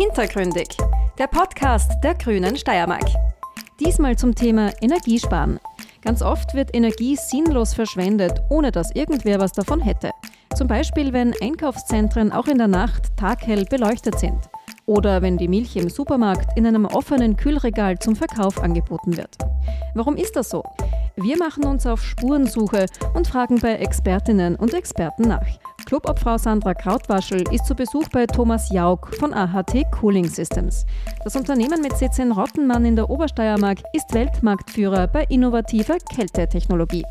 Hintergründig, der Podcast der Grünen Steiermark. Diesmal zum Thema Energiesparen. Ganz oft wird Energie sinnlos verschwendet, ohne dass irgendwer was davon hätte. Zum Beispiel, wenn Einkaufszentren auch in der Nacht taghell beleuchtet sind. Oder wenn die Milch im Supermarkt in einem offenen Kühlregal zum Verkauf angeboten wird. Warum ist das so? Wir machen uns auf Spurensuche und fragen bei Expertinnen und Experten nach. Clubobfrau Sandra Krautwaschel ist zu Besuch bei Thomas Jauk von AHT Cooling Systems. Das Unternehmen mit Sitz in Rottenmann in der Obersteiermark ist Weltmarktführer bei innovativer Kältetechnologie.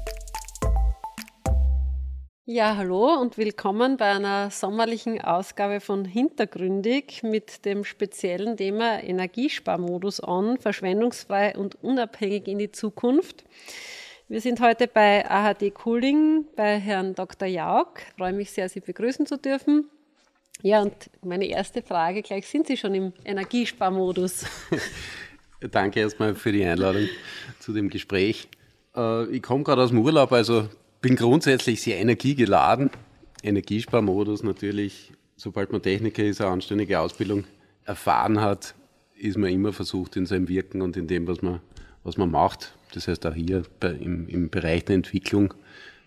Ja, hallo und willkommen bei einer sommerlichen Ausgabe von Hintergründig mit dem speziellen Thema Energiesparmodus on, verschwendungsfrei und unabhängig in die Zukunft. Wir sind heute bei AHD Cooling bei Herrn Dr. Jauk. Ich freue mich sehr, Sie begrüßen zu dürfen. Ja, und meine erste Frage gleich, sind Sie schon im Energiesparmodus? Danke erstmal für die Einladung zu dem Gespräch. Äh, ich komme gerade aus dem Urlaub, also bin grundsätzlich sehr energiegeladen. Energiesparmodus natürlich, sobald man Techniker ist, eine anständige Ausbildung erfahren hat, ist man immer versucht in seinem Wirken und in dem, was man, was man macht, das heißt auch hier bei, im, im Bereich der Entwicklung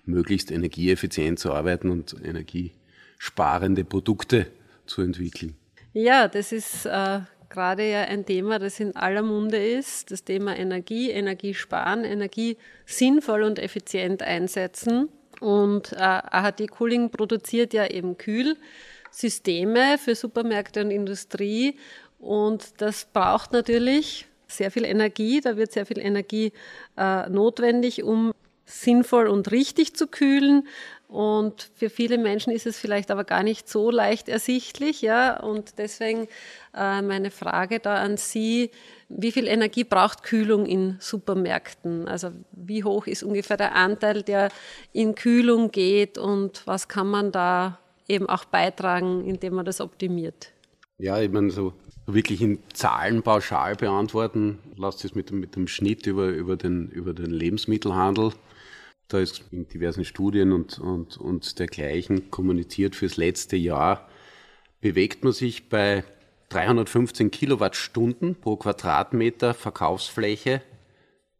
möglichst energieeffizient zu arbeiten und energiesparende Produkte zu entwickeln. Ja, das ist äh, gerade ja ein Thema, das in aller Munde ist, das Thema Energie, Energiesparen, Energie sinnvoll und effizient einsetzen. Und äh, AHD Cooling produziert ja eben Kühlsysteme für Supermärkte und Industrie. Und das braucht natürlich sehr viel Energie, da wird sehr viel Energie äh, notwendig, um sinnvoll und richtig zu kühlen. Und für viele Menschen ist es vielleicht aber gar nicht so leicht ersichtlich, ja. Und deswegen äh, meine Frage da an Sie: Wie viel Energie braucht Kühlung in Supermärkten? Also wie hoch ist ungefähr der Anteil, der in Kühlung geht und was kann man da eben auch beitragen, indem man das optimiert? Ja, ich meine, so wirklich in Zahlen pauschal beantworten, lasst es mit, mit dem Schnitt über, über, den, über den Lebensmittelhandel. Da ist in diversen Studien und, und, und dergleichen kommuniziert fürs letzte Jahr, bewegt man sich bei 315 Kilowattstunden pro Quadratmeter Verkaufsfläche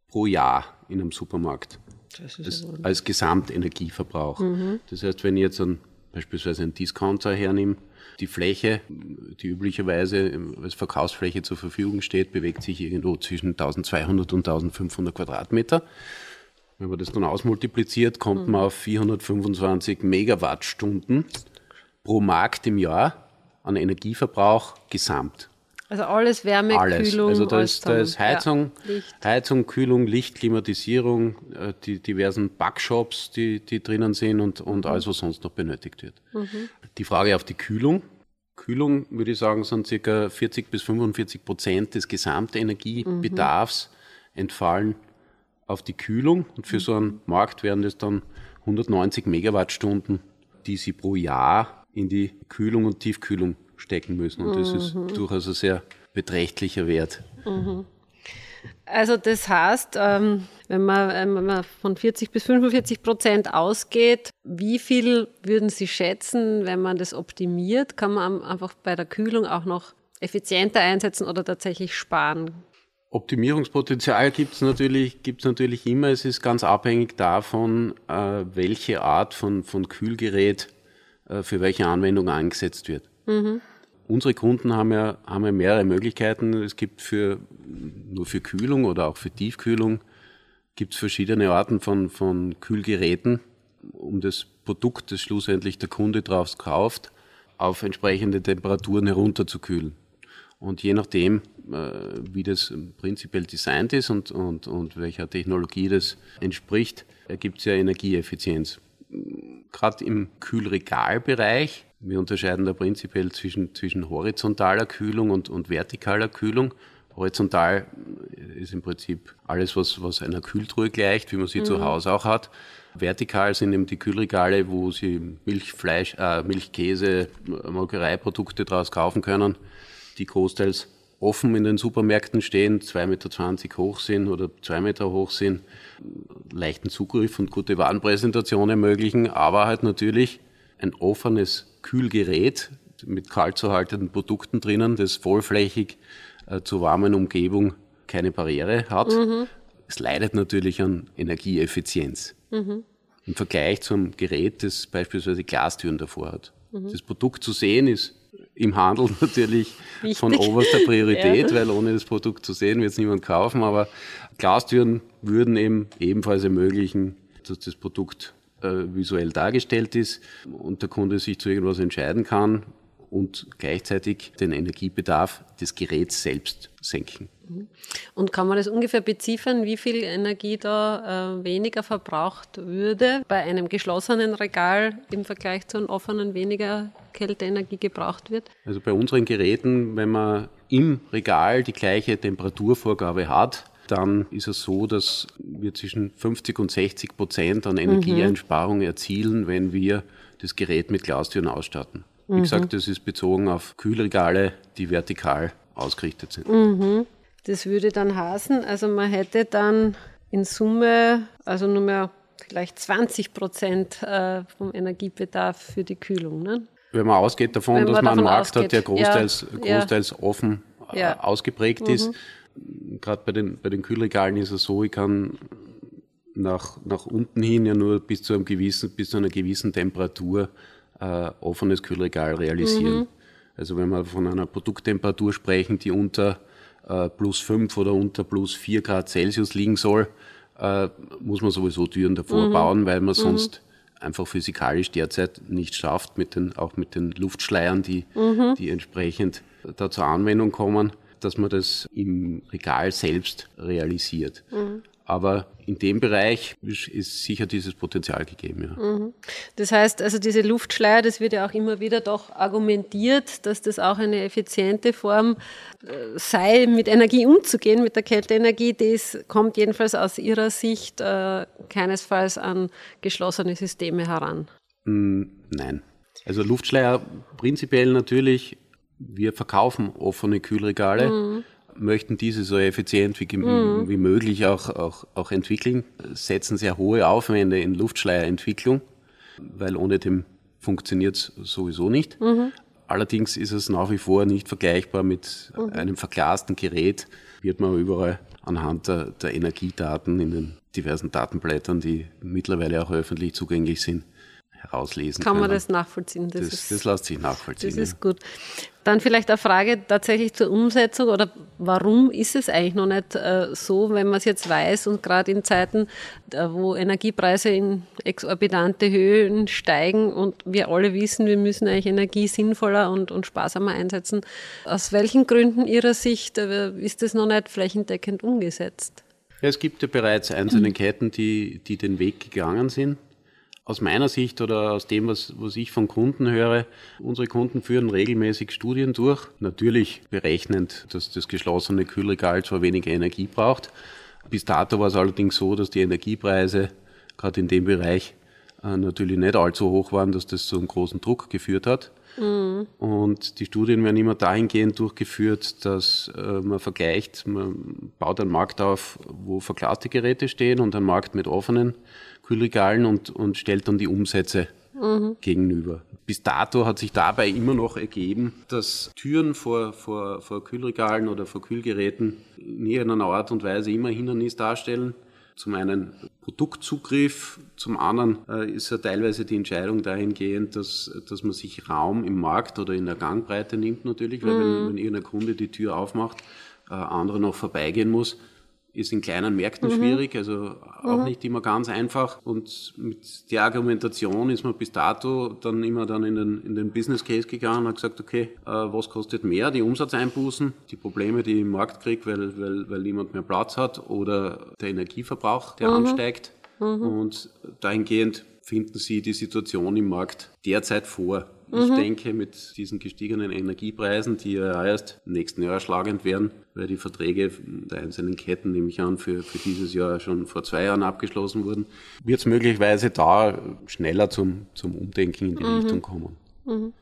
pro Jahr in einem Supermarkt. Das ist als, als Gesamtenergieverbrauch. Mhm. Das heißt, wenn ich jetzt einen, beispielsweise einen Discounter hernehme, die Fläche, die üblicherweise als Verkaufsfläche zur Verfügung steht, bewegt sich irgendwo zwischen 1200 und 1500 Quadratmeter. Wenn man das dann ausmultipliziert, kommt man auf 425 Megawattstunden pro Markt im Jahr an Energieverbrauch gesamt. Also alles Wärme, alles. Kühlung. Also da ist, da ist Heizung, ja, Heizung, Kühlung, Licht, Klimatisierung, äh, die diversen Backshops, die, die drinnen sind und, und alles, was sonst noch benötigt wird. Mhm. Die Frage auf die Kühlung. Kühlung, würde ich sagen, sind ca. 40 bis 45 Prozent des Gesamtenergiebedarfs mhm. entfallen auf die Kühlung. Und für so einen Markt wären das dann 190 Megawattstunden, die sie pro Jahr in die Kühlung und Tiefkühlung stecken müssen. Und das mhm. ist durchaus ein sehr beträchtlicher Wert. Mhm. Also das heißt, ähm, wenn man, wenn man von 40 bis 45 Prozent ausgeht, wie viel würden Sie schätzen, wenn man das optimiert? Kann man einfach bei der Kühlung auch noch effizienter einsetzen oder tatsächlich sparen? Optimierungspotenzial gibt es natürlich, gibt's natürlich immer. Es ist ganz abhängig davon, äh, welche Art von, von Kühlgerät äh, für welche Anwendung eingesetzt wird. Mhm unsere Kunden haben ja, haben ja mehrere Möglichkeiten. Es gibt für, nur für Kühlung oder auch für Tiefkühlung gibt es verschiedene Arten von, von Kühlgeräten, um das Produkt, das schlussendlich der Kunde drauf kauft, auf entsprechende Temperaturen herunterzukühlen. Und je nachdem, äh, wie das prinzipiell designt ist und, und, und welcher Technologie das entspricht, ergibt es ja Energieeffizienz. Gerade im Kühlregalbereich wir unterscheiden da prinzipiell zwischen, zwischen horizontaler Kühlung und, und vertikaler Kühlung. Horizontal ist im Prinzip alles, was, was einer Kühltruhe gleicht, wie man sie mhm. zu Hause auch hat. Vertikal sind eben die Kühlregale, wo Sie Milch, Fleisch, äh, Milch, Käse, Molkereiprodukte draus kaufen können, die großteils offen in den Supermärkten stehen, 2,20 Meter hoch sind oder 2 Meter hoch sind, leichten Zugriff und gute Warenpräsentation ermöglichen, aber halt natürlich ein offenes Kühlgerät, mit kalt zu haltenden Produkten drinnen, das vollflächig äh, zur warmen Umgebung keine Barriere hat. Mhm. Es leidet natürlich an Energieeffizienz. Mhm. Im Vergleich zum Gerät, das beispielsweise Glastüren davor hat. Mhm. Das Produkt zu sehen ist im Handel natürlich Wichtig. von oberster Priorität, ja. weil ohne das Produkt zu sehen wird es niemand kaufen. Aber Glastüren würden eben ebenfalls ermöglichen, dass das Produkt äh, visuell dargestellt ist und der Kunde sich zu irgendwas entscheiden kann und gleichzeitig den Energiebedarf des Geräts selbst senken. Und kann man das ungefähr beziffern, wie viel Energie da äh, weniger verbraucht würde bei einem geschlossenen Regal im Vergleich zu einem offenen weniger Kälteenergie gebraucht wird? Also bei unseren Geräten, wenn man im Regal die gleiche Temperaturvorgabe hat, dann ist es so, dass wir zwischen 50 und 60 Prozent an Energieeinsparung mhm. erzielen, wenn wir das Gerät mit Glastüren ausstatten. Wie mhm. gesagt, das ist bezogen auf Kühlregale, die vertikal ausgerichtet sind. Mhm. Das würde dann heißen, also man hätte dann in Summe also nur mehr vielleicht 20 Prozent äh, vom Energiebedarf für die Kühlung. Ne? Wenn man ausgeht davon, Wenn dass man einen Markt ausgeht. hat, der großteils, ja, großteils ja. offen äh, ja. ausgeprägt mhm. ist. Gerade bei den, bei den Kühlregalen ist es so, ich kann nach, nach unten hin ja nur bis zu, einem gewissen, bis zu einer gewissen Temperatur äh, offenes Kühlregal realisieren. Mhm. Also wenn wir von einer Produkttemperatur sprechen, die unter äh, plus 5 oder unter plus 4 Grad Celsius liegen soll, äh, muss man sowieso Türen davor mhm. bauen, weil man mhm. sonst einfach physikalisch derzeit nicht schafft, mit den, auch mit den Luftschleiern, die, mhm. die entsprechend da zur Anwendung kommen, dass man das im Regal selbst realisiert. Aber in dem Bereich ist sicher dieses Potenzial gegeben. Ja. Mhm. Das heißt, also diese Luftschleier, das wird ja auch immer wieder doch argumentiert, dass das auch eine effiziente Form äh, sei, mit Energie umzugehen, mit der Kälteenergie. Das kommt jedenfalls aus Ihrer Sicht äh, keinesfalls an geschlossene Systeme heran. Mm, nein. Also Luftschleier prinzipiell natürlich, wir verkaufen offene Kühlregale. Mhm möchten diese so effizient wie, mhm. wie möglich auch, auch, auch entwickeln, setzen sehr hohe Aufwände in Luftschleierentwicklung, weil ohne dem funktioniert es sowieso nicht. Mhm. Allerdings ist es nach wie vor nicht vergleichbar mit mhm. einem verglasten Gerät, wird man überall anhand der, der Energiedaten in den diversen Datenblättern, die mittlerweile auch öffentlich zugänglich sind, herauslesen Kann können. man das nachvollziehen? Das, das, das lässt sich nachvollziehen. Das ist gut. Dann vielleicht eine Frage tatsächlich zur Umsetzung oder warum ist es eigentlich noch nicht äh, so, wenn man es jetzt weiß und gerade in Zeiten, äh, wo Energiepreise in exorbitante Höhen steigen und wir alle wissen, wir müssen eigentlich Energie sinnvoller und, und sparsamer einsetzen. Aus welchen Gründen Ihrer Sicht äh, ist das noch nicht flächendeckend umgesetzt? Es gibt ja bereits einzelne Ketten, die, die den Weg gegangen sind aus meiner Sicht oder aus dem, was, was ich von Kunden höre, unsere Kunden führen regelmäßig Studien durch. Natürlich berechnend, dass das geschlossene Kühlregal zwar weniger Energie braucht. Bis dato war es allerdings so, dass die Energiepreise gerade in dem Bereich äh, natürlich nicht allzu hoch waren, dass das zu einem großen Druck geführt hat. Mhm. Und die Studien werden immer dahingehend durchgeführt, dass äh, man vergleicht, man baut einen Markt auf, wo verglaste Geräte stehen und einen Markt mit offenen Kühlregalen und, und stellt dann die Umsätze mhm. gegenüber. Bis dato hat sich dabei immer noch ergeben, dass Türen vor, vor, vor Kühlregalen oder vor Kühlgeräten in irgendeiner Art und Weise immer Hindernis darstellen. Zum einen Produktzugriff, zum anderen äh, ist ja teilweise die Entscheidung dahingehend, dass, dass man sich Raum im Markt oder in der Gangbreite nimmt natürlich, weil mhm. wenn, wenn irgendein Kunde die Tür aufmacht, äh, andere noch vorbeigehen muss, ist in kleinen Märkten mhm. schwierig, also auch mhm. nicht immer ganz einfach. Und mit der Argumentation ist man bis dato dann immer dann in den, in den Business Case gegangen und hat gesagt, okay, äh, was kostet mehr? Die Umsatzeinbußen, die Probleme, die ich im Markt kriege, weil, weil, weil niemand mehr Platz hat oder der Energieverbrauch, der mhm. ansteigt. Mhm. Und dahingehend finden Sie die Situation im Markt derzeit vor. Ich mhm. denke, mit diesen gestiegenen Energiepreisen, die ja erst im nächsten Jahr schlagend werden, weil die Verträge der einzelnen Ketten, nehme ich an, für, für dieses Jahr schon vor zwei Jahren abgeschlossen wurden, wird es möglicherweise da schneller zum, zum Umdenken in die mhm. Richtung kommen. Mhm.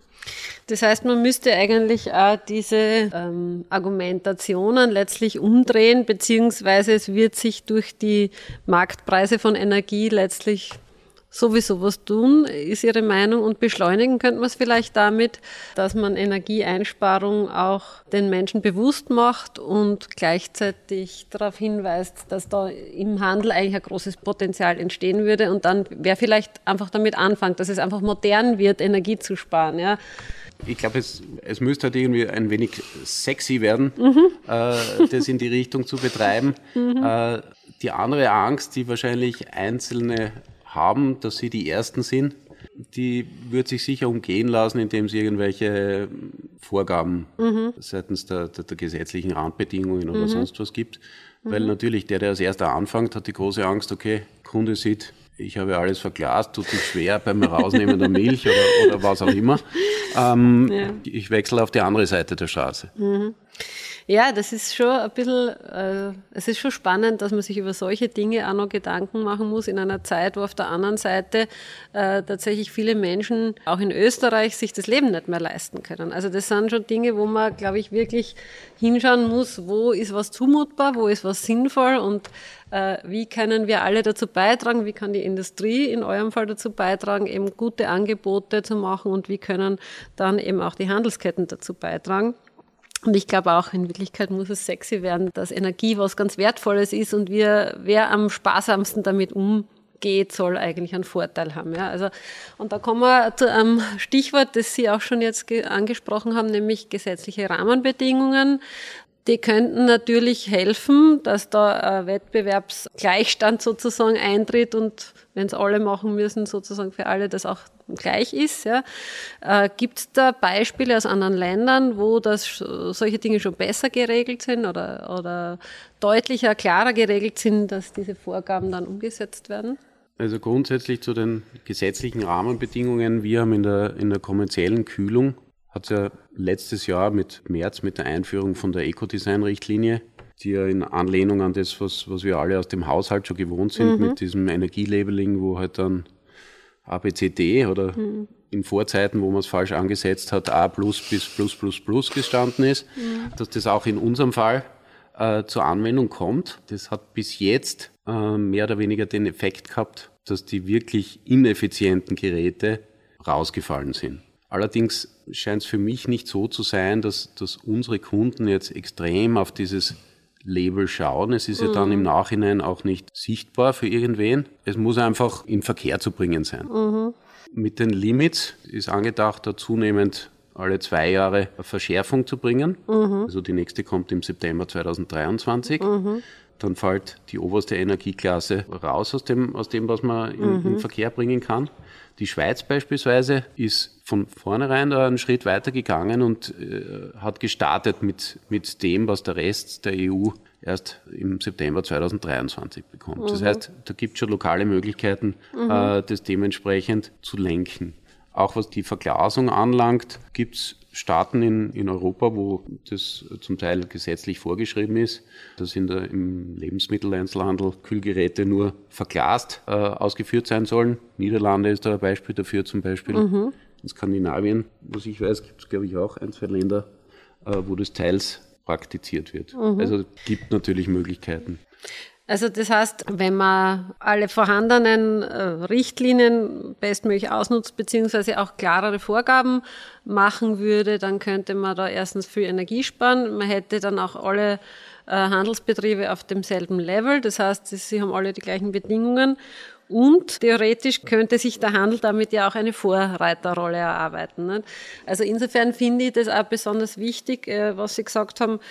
Das heißt, man müsste eigentlich auch diese ähm, Argumentationen letztlich umdrehen, beziehungsweise es wird sich durch die Marktpreise von Energie letztlich sowieso was tun, ist Ihre Meinung. Und beschleunigen könnte man es vielleicht damit, dass man Energieeinsparung auch den Menschen bewusst macht und gleichzeitig darauf hinweist, dass da im Handel eigentlich ein großes Potenzial entstehen würde. Und dann wäre vielleicht einfach damit anfangen, dass es einfach modern wird, Energie zu sparen. Ja. Ich glaube, es, es müsste halt irgendwie ein wenig sexy werden, mhm. äh, das in die Richtung zu betreiben. Mhm. Äh, die andere Angst, die wahrscheinlich Einzelne haben, dass sie die Ersten sind, die wird sich sicher umgehen lassen, indem sie irgendwelche Vorgaben mhm. seitens der, der, der, gesetzlichen Randbedingungen oder mhm. sonst was gibt. Weil mhm. natürlich der, der als erster anfängt, hat die große Angst, okay, Kunde sieht, ich habe alles verglast, tut sich schwer beim Rausnehmen der Milch oder, oder was auch immer. Ähm, ja. Ich wechsle auf die andere Seite der Straße. Ja, das ist schon ein bisschen, äh, es ist schon spannend, dass man sich über solche Dinge auch noch Gedanken machen muss in einer Zeit, wo auf der anderen Seite äh, tatsächlich viele Menschen, auch in Österreich, sich das Leben nicht mehr leisten können. Also das sind schon Dinge, wo man, glaube ich, wirklich hinschauen muss, wo ist was zumutbar, wo ist was sinnvoll und äh, wie können wir alle dazu beitragen, wie kann die Industrie in eurem Fall dazu beitragen, eben gute Angebote zu machen und wie können dann eben auch die Handelsketten dazu beitragen. Und ich glaube auch, in Wirklichkeit muss es sexy werden, dass Energie was ganz Wertvolles ist und wir, wer am sparsamsten damit umgeht, soll eigentlich einen Vorteil haben. Ja, also, und da kommen wir zu einem Stichwort, das Sie auch schon jetzt angesprochen haben, nämlich gesetzliche Rahmenbedingungen. Die könnten natürlich helfen, dass da ein Wettbewerbsgleichstand sozusagen eintritt und wenn es alle machen müssen, sozusagen für alle das auch gleich ist. Ja. Äh, Gibt es da Beispiele aus anderen Ländern, wo das solche Dinge schon besser geregelt sind oder, oder deutlicher, klarer geregelt sind, dass diese Vorgaben dann umgesetzt werden? Also grundsätzlich zu den gesetzlichen Rahmenbedingungen. Wir haben in der, in der kommerziellen Kühlung hat es ja letztes Jahr mit März mit der Einführung von der Ecodesign-Richtlinie, die ja in Anlehnung an das, was, was wir alle aus dem Haushalt schon gewohnt sind, mhm. mit diesem Energielabeling, wo halt dann ABCD oder mhm. in Vorzeiten, wo man es falsch angesetzt hat, A plus bis plus plus plus gestanden ist, mhm. dass das auch in unserem Fall äh, zur Anwendung kommt. Das hat bis jetzt äh, mehr oder weniger den Effekt gehabt, dass die wirklich ineffizienten Geräte rausgefallen sind. Allerdings scheint es für mich nicht so zu sein, dass, dass unsere Kunden jetzt extrem auf dieses Label schauen. Es ist mhm. ja dann im mhm. Nachhinein auch nicht sichtbar für irgendwen. Es muss einfach in Verkehr zu bringen sein. Mhm. Mit den Limits ist angedacht, da zunehmend alle zwei Jahre eine Verschärfung zu bringen. Mhm. Also die nächste kommt im September 2023. Dann fällt die oberste Energieklasse raus aus dem, aus dem was man in, in mhm. Verkehr bringen kann. Die Schweiz beispielsweise ist von vornherein einen Schritt weiter gegangen und äh, hat gestartet mit, mit dem, was der Rest der EU erst im September 2023 bekommt. Mhm. Das heißt, da gibt es schon lokale Möglichkeiten, mhm. äh, das dementsprechend zu lenken. Auch was die Verglasung anlangt, gibt es Staaten in, in Europa, wo das zum Teil gesetzlich vorgeschrieben ist, dass in der, im Lebensmitteleinzelhandel Kühlgeräte nur verglast äh, ausgeführt sein sollen. Niederlande ist da ein Beispiel dafür zum Beispiel. Mhm. In Skandinavien, was ich weiß, gibt es glaube ich auch ein, zwei Länder, äh, wo das teils praktiziert wird. Mhm. Also gibt natürlich Möglichkeiten. Also das heißt, wenn man alle vorhandenen äh, Richtlinien bestmöglich ausnutzt, beziehungsweise auch klarere Vorgaben machen würde, dann könnte man da erstens viel Energie sparen. Man hätte dann auch alle äh, Handelsbetriebe auf demselben Level. Das heißt, sie haben alle die gleichen Bedingungen. Und theoretisch könnte sich der Handel damit ja auch eine Vorreiterrolle erarbeiten. Also insofern finde ich das auch besonders wichtig, äh, was Sie gesagt haben,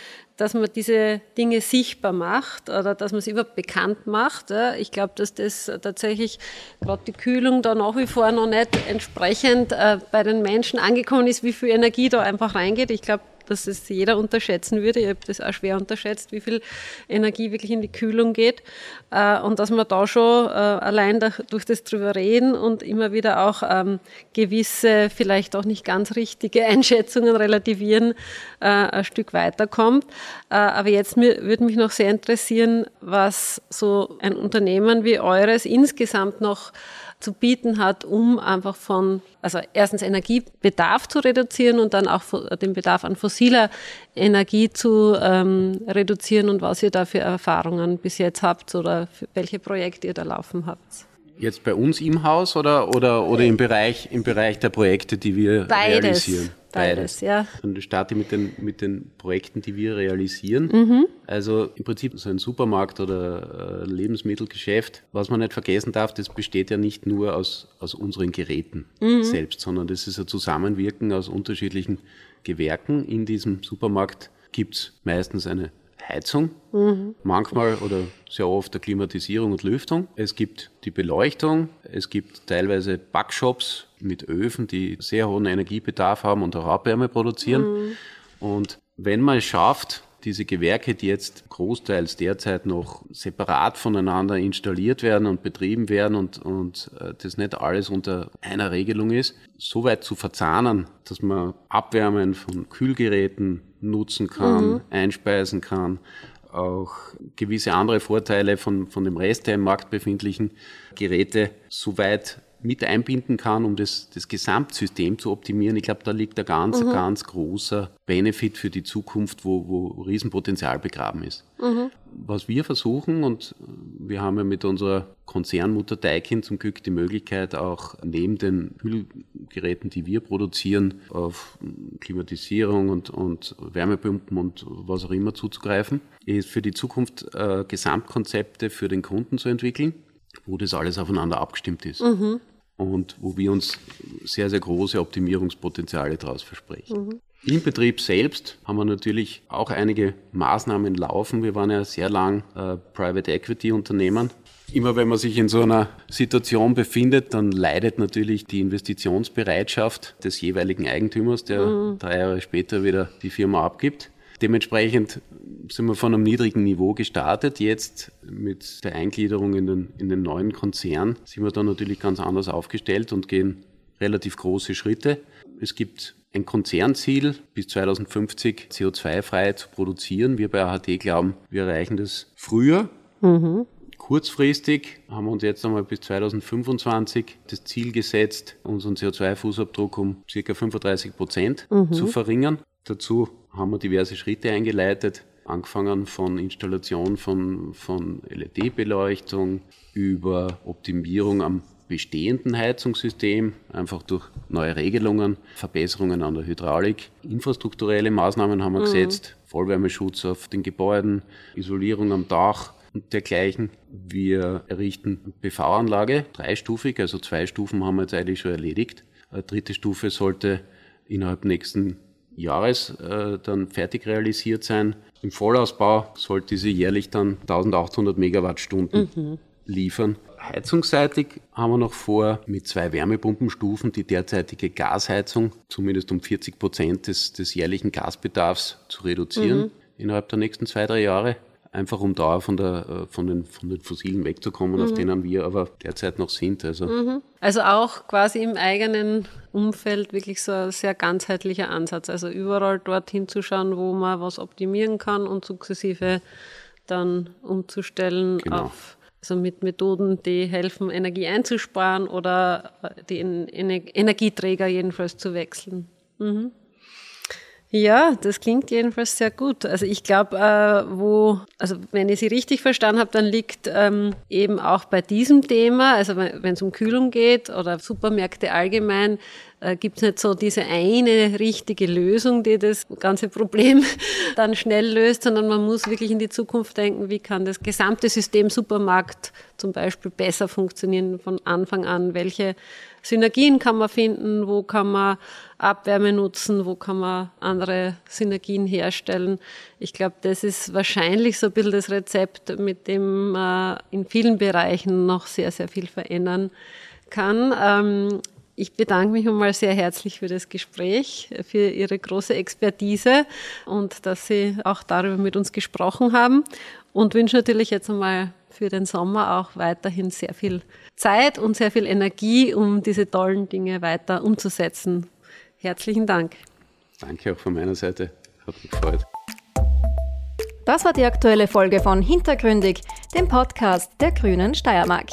dass man diese Dinge sichtbar macht oder dass man sie überhaupt bekannt macht. Ich glaube, dass das tatsächlich gerade die Kühlung da nach wie vor noch nicht entsprechend äh, bei den Menschen angekommen ist, wie viel Energie da einfach reingeht. Ich glaube, dass es jeder unterschätzen würde. Ich habe das auch schwer unterschätzt, wie viel Energie wirklich in die Kühlung geht. Äh, und dass man da schon äh, allein durch das drüber reden und immer wieder auch ähm, gewisse, vielleicht auch nicht ganz richtige Einschätzungen relativieren, äh, ein Stück weiterkommt. Aber jetzt würde mich noch sehr interessieren, was so ein Unternehmen wie eures insgesamt noch zu bieten hat, um einfach von, also erstens Energiebedarf zu reduzieren und dann auch den Bedarf an fossiler Energie zu ähm, reduzieren und was ihr da für Erfahrungen bis jetzt habt oder welche Projekte ihr da laufen habt. Jetzt bei uns im Haus oder, oder, oder im, Bereich, im Bereich der Projekte, die wir Beides. realisieren? Beides, ja. Dann starte ich mit den, mit den Projekten, die wir realisieren. Mhm. Also im Prinzip so ein Supermarkt oder ein Lebensmittelgeschäft. Was man nicht vergessen darf, das besteht ja nicht nur aus, aus unseren Geräten mhm. selbst, sondern das ist ein Zusammenwirken aus unterschiedlichen Gewerken. In diesem Supermarkt gibt es meistens eine Heizung, mhm. manchmal oder sehr oft der Klimatisierung und Lüftung. Es gibt die Beleuchtung, es gibt teilweise Backshops mit Öfen, die sehr hohen Energiebedarf haben und auch Abwärme produzieren. Mhm. Und wenn man es schafft, diese Gewerke, die jetzt großteils derzeit noch separat voneinander installiert werden und betrieben werden und, und äh, das nicht alles unter einer Regelung ist, so weit zu verzahnen, dass man Abwärmen von Kühlgeräten nutzen kann, mhm. einspeisen kann, auch gewisse andere Vorteile von, von dem Rest der im Markt befindlichen Geräte so weit mit einbinden kann, um das, das Gesamtsystem zu optimieren. Ich glaube, da liegt ein ganz, mhm. ganz großer Benefit für die Zukunft, wo, wo Riesenpotenzial begraben ist. Mhm. Was wir versuchen, und wir haben ja mit unserer Konzernmutter Daikin zum Glück die Möglichkeit, auch neben den Kühlgeräten, die wir produzieren, auf Klimatisierung und, und Wärmepumpen und was auch immer zuzugreifen, ist für die Zukunft äh, Gesamtkonzepte für den Kunden zu entwickeln wo das alles aufeinander abgestimmt ist. Mhm und wo wir uns sehr, sehr große Optimierungspotenziale daraus versprechen. Mhm. Im Betrieb selbst haben wir natürlich auch einige Maßnahmen laufen. Wir waren ja sehr lang äh, Private Equity Unternehmen. Immer wenn man sich in so einer Situation befindet, dann leidet natürlich die Investitionsbereitschaft des jeweiligen Eigentümers, der mhm. drei Jahre später wieder die Firma abgibt. Dementsprechend sind wir von einem niedrigen Niveau gestartet. Jetzt mit der Eingliederung in den, in den neuen Konzern sind wir da natürlich ganz anders aufgestellt und gehen relativ große Schritte. Es gibt ein Konzernziel, bis 2050 CO2-frei zu produzieren. Wir bei AHT glauben, wir erreichen das früher. Mhm. Kurzfristig haben wir uns jetzt einmal bis 2025 das Ziel gesetzt, unseren CO2-Fußabdruck um ca. 35 Prozent mhm. zu verringern. Dazu haben wir diverse Schritte eingeleitet, angefangen von Installation von, von LED-Beleuchtung über Optimierung am bestehenden Heizungssystem, einfach durch neue Regelungen, Verbesserungen an der Hydraulik. Infrastrukturelle Maßnahmen haben wir mhm. gesetzt, Vollwärmeschutz auf den Gebäuden, Isolierung am Dach und dergleichen. Wir errichten PV-Anlage, dreistufig, also zwei Stufen haben wir jetzt eigentlich schon erledigt. Eine dritte Stufe sollte innerhalb nächsten Jahres äh, dann fertig realisiert sein. Im Vollausbau sollte diese jährlich dann 1800 Megawattstunden mhm. liefern. Heizungsseitig haben wir noch vor, mit zwei Wärmepumpenstufen die derzeitige Gasheizung zumindest um 40 Prozent des, des jährlichen Gasbedarfs zu reduzieren mhm. innerhalb der nächsten zwei, drei Jahre einfach um da von, der, äh, von, den, von den Fossilen wegzukommen, mhm. auf denen wir aber derzeit noch sind. Also. Mhm. also auch quasi im eigenen Umfeld wirklich so ein sehr ganzheitlicher Ansatz. Also überall dort hinzuschauen, wo man was optimieren kann und sukzessive dann umzustellen genau. auf also mit Methoden, die helfen, Energie einzusparen oder die Energieträger jedenfalls zu wechseln. Mhm. Ja, das klingt jedenfalls sehr gut. Also ich glaube, äh, wo, also wenn ich Sie richtig verstanden habe, dann liegt ähm, eben auch bei diesem Thema, also wenn es um Kühlung geht oder Supermärkte allgemein, äh, gibt es nicht so diese eine richtige Lösung, die das ganze Problem dann schnell löst, sondern man muss wirklich in die Zukunft denken, wie kann das gesamte System Supermarkt zum Beispiel besser funktionieren von Anfang an, welche Synergien kann man finden, wo kann man Abwärme nutzen, wo kann man andere Synergien herstellen. Ich glaube, das ist wahrscheinlich so ein bisschen das Rezept, mit dem man in vielen Bereichen noch sehr, sehr viel verändern kann. Ähm, ich bedanke mich einmal sehr herzlich für das Gespräch, für Ihre große Expertise und dass Sie auch darüber mit uns gesprochen haben und wünsche natürlich jetzt einmal für den Sommer auch weiterhin sehr viel Zeit und sehr viel Energie, um diese tollen Dinge weiter umzusetzen. Herzlichen Dank. Danke auch von meiner Seite. Hat mich gefreut. Das war die aktuelle Folge von Hintergründig, dem Podcast der Grünen Steiermark.